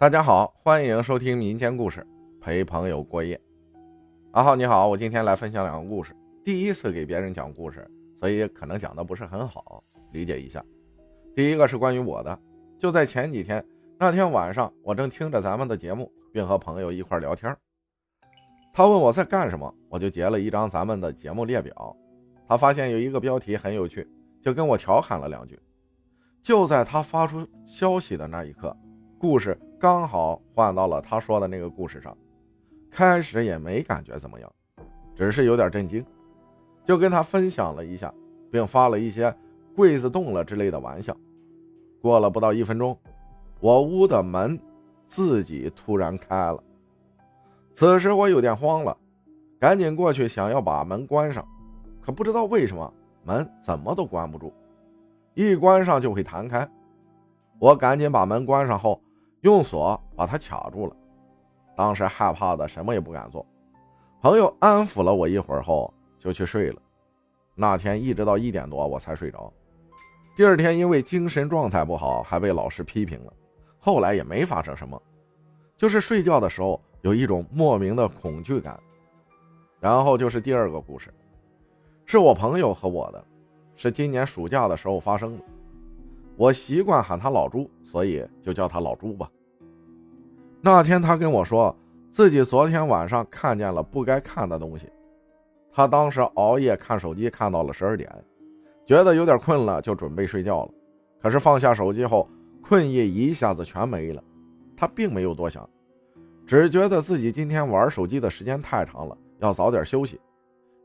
大家好，欢迎收听民间故事，陪朋友过夜。阿浩你好，我今天来分享两个故事。第一次给别人讲故事，所以可能讲的不是很好，理解一下。第一个是关于我的，就在前几天那天晚上，我正听着咱们的节目，并和朋友一块聊天。他问我在干什么，我就截了一张咱们的节目列表。他发现有一个标题很有趣，就跟我调侃了两句。就在他发出消息的那一刻，故事。刚好换到了他说的那个故事上，开始也没感觉怎么样，只是有点震惊，就跟他分享了一下，并发了一些柜子动了之类的玩笑。过了不到一分钟，我屋的门自己突然开了，此时我有点慌了，赶紧过去想要把门关上，可不知道为什么门怎么都关不住，一关上就会弹开。我赶紧把门关上后。用锁把他卡住了，当时害怕的什么也不敢做。朋友安抚了我一会儿后，就去睡了。那天一直到一点多我才睡着。第二天因为精神状态不好，还被老师批评了。后来也没发生什么，就是睡觉的时候有一种莫名的恐惧感。然后就是第二个故事，是我朋友和我的，是今年暑假的时候发生的。我习惯喊他老朱，所以就叫他老朱吧。那天他跟我说，自己昨天晚上看见了不该看的东西。他当时熬夜看手机，看到了十二点，觉得有点困了，就准备睡觉了。可是放下手机后，困意一下子全没了。他并没有多想，只觉得自己今天玩手机的时间太长了，要早点休息。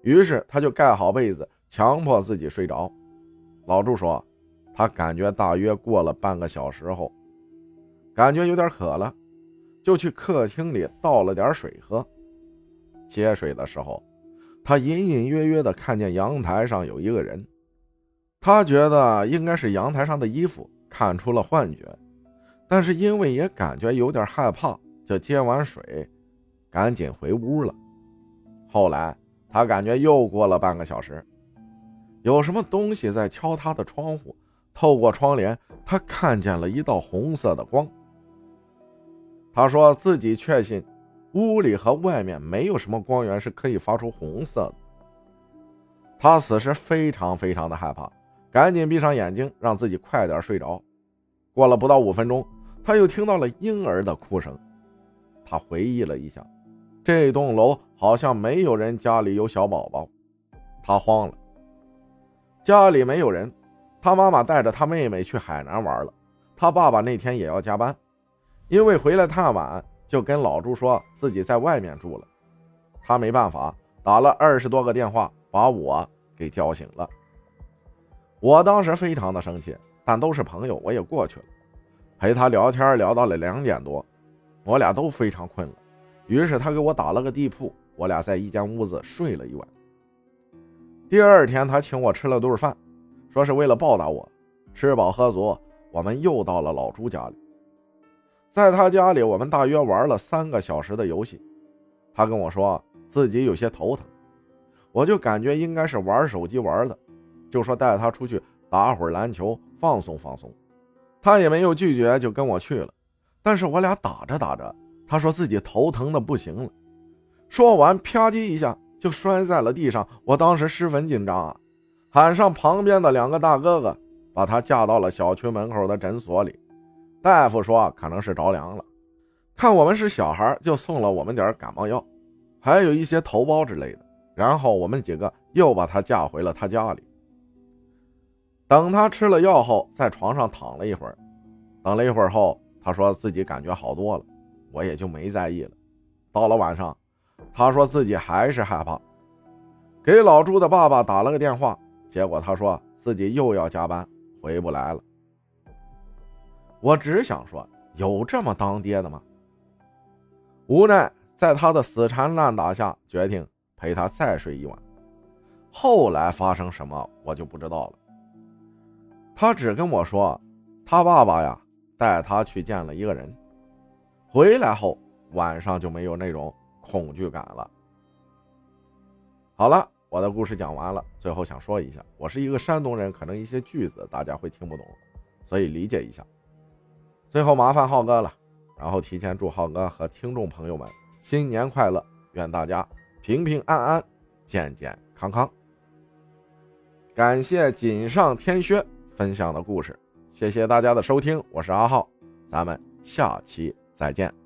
于是他就盖好被子，强迫自己睡着。老朱说。他感觉大约过了半个小时后，感觉有点渴了，就去客厅里倒了点水喝。接水的时候，他隐隐约约的看见阳台上有一个人，他觉得应该是阳台上的衣服看出了幻觉，但是因为也感觉有点害怕，就接完水，赶紧回屋了。后来他感觉又过了半个小时，有什么东西在敲他的窗户。透过窗帘，他看见了一道红色的光。他说自己确信，屋里和外面没有什么光源是可以发出红色的。他此时非常非常的害怕，赶紧闭上眼睛，让自己快点睡着。过了不到五分钟，他又听到了婴儿的哭声。他回忆了一下，这栋楼好像没有人家里有小宝宝。他慌了，家里没有人。他妈妈带着他妹妹去海南玩了，他爸爸那天也要加班，因为回来太晚，就跟老朱说自己在外面住了。他没办法，打了二十多个电话，把我给叫醒了。我当时非常的生气，但都是朋友，我也过去了，陪他聊天聊到了两点多，我俩都非常困了，于是他给我打了个地铺，我俩在一间屋子睡了一晚。第二天，他请我吃了顿饭。说是为了报答我，吃饱喝足，我们又到了老朱家里。在他家里，我们大约玩了三个小时的游戏。他跟我说自己有些头疼，我就感觉应该是玩手机玩的，就说带他出去打会儿篮球放松放松。他也没有拒绝，就跟我去了。但是我俩打着打着，他说自己头疼的不行了，说完啪叽一下就摔在了地上。我当时十分紧张啊。喊上旁边的两个大哥哥，把他架到了小区门口的诊所里。大夫说可能是着凉了，看我们是小孩，就送了我们点感冒药，还有一些头孢之类的。然后我们几个又把他架回了他家里。等他吃了药后，在床上躺了一会儿。等了一会儿后，他说自己感觉好多了，我也就没在意了。到了晚上，他说自己还是害怕，给老朱的爸爸打了个电话。结果他说自己又要加班，回不来了。我只想说，有这么当爹的吗？无奈在他的死缠烂打下，决定陪他再睡一晚。后来发生什么，我就不知道了。他只跟我说，他爸爸呀带他去见了一个人，回来后晚上就没有那种恐惧感了。好了。我的故事讲完了，最后想说一下，我是一个山东人，可能一些句子大家会听不懂，所以理解一下。最后麻烦浩哥了，然后提前祝浩哥和听众朋友们新年快乐，愿大家平平安安、健健康康。感谢锦上添薛分享的故事，谢谢大家的收听，我是阿浩，咱们下期再见。